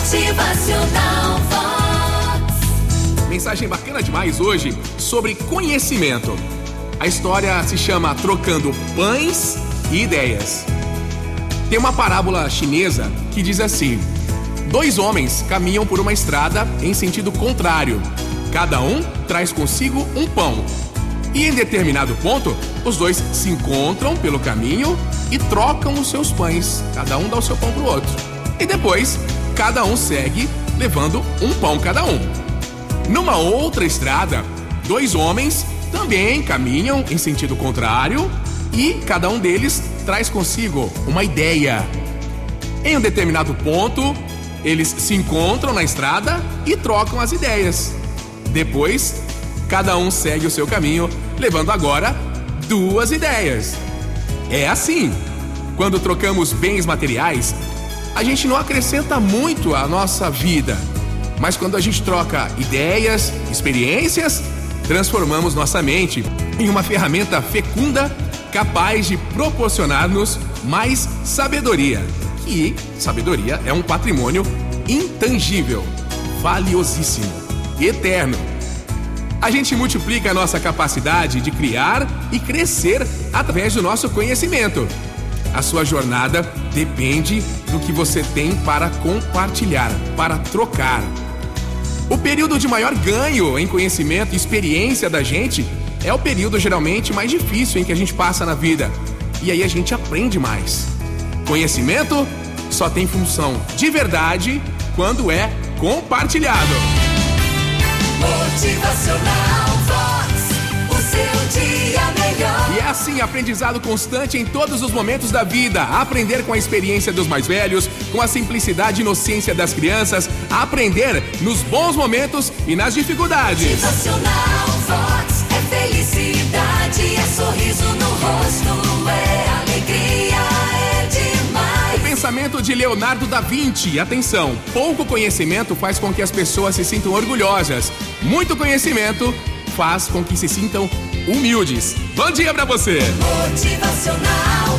Motivacional Vox. Mensagem bacana demais hoje sobre conhecimento. A história se chama Trocando Pães e Ideias. Tem uma parábola chinesa que diz assim: Dois homens caminham por uma estrada em sentido contrário. Cada um traz consigo um pão. E em determinado ponto, os dois se encontram pelo caminho e trocam os seus pães. Cada um dá o seu pão pro outro. E depois, cada um segue levando um pão cada um. Numa outra estrada, dois homens também caminham em sentido contrário e cada um deles traz consigo uma ideia. Em um determinado ponto, eles se encontram na estrada e trocam as ideias. Depois, cada um segue o seu caminho, levando agora duas ideias. É assim. Quando trocamos bens materiais, a gente não acrescenta muito à nossa vida. Mas quando a gente troca ideias, experiências, transformamos nossa mente em uma ferramenta fecunda capaz de proporcionar-nos mais sabedoria. E sabedoria é um patrimônio intangível, valiosíssimo, eterno. A gente multiplica a nossa capacidade de criar e crescer através do nosso conhecimento. A sua jornada depende do que você tem para compartilhar, para trocar. O período de maior ganho em conhecimento e experiência da gente é o período geralmente mais difícil em que a gente passa na vida. E aí a gente aprende mais. Conhecimento só tem função de verdade quando é compartilhado. Motivacional aprendizado constante em todos os momentos da vida. Aprender com a experiência dos mais velhos, com a simplicidade e inocência das crianças, aprender nos bons momentos e nas dificuldades. Vox. É felicidade, é sorriso no rosto, é alegria, é demais. O pensamento de Leonardo da Vinci. Atenção, pouco conhecimento faz com que as pessoas se sintam orgulhosas. Muito conhecimento faz com que se sintam humildes. Bom dia pra você! Motivacional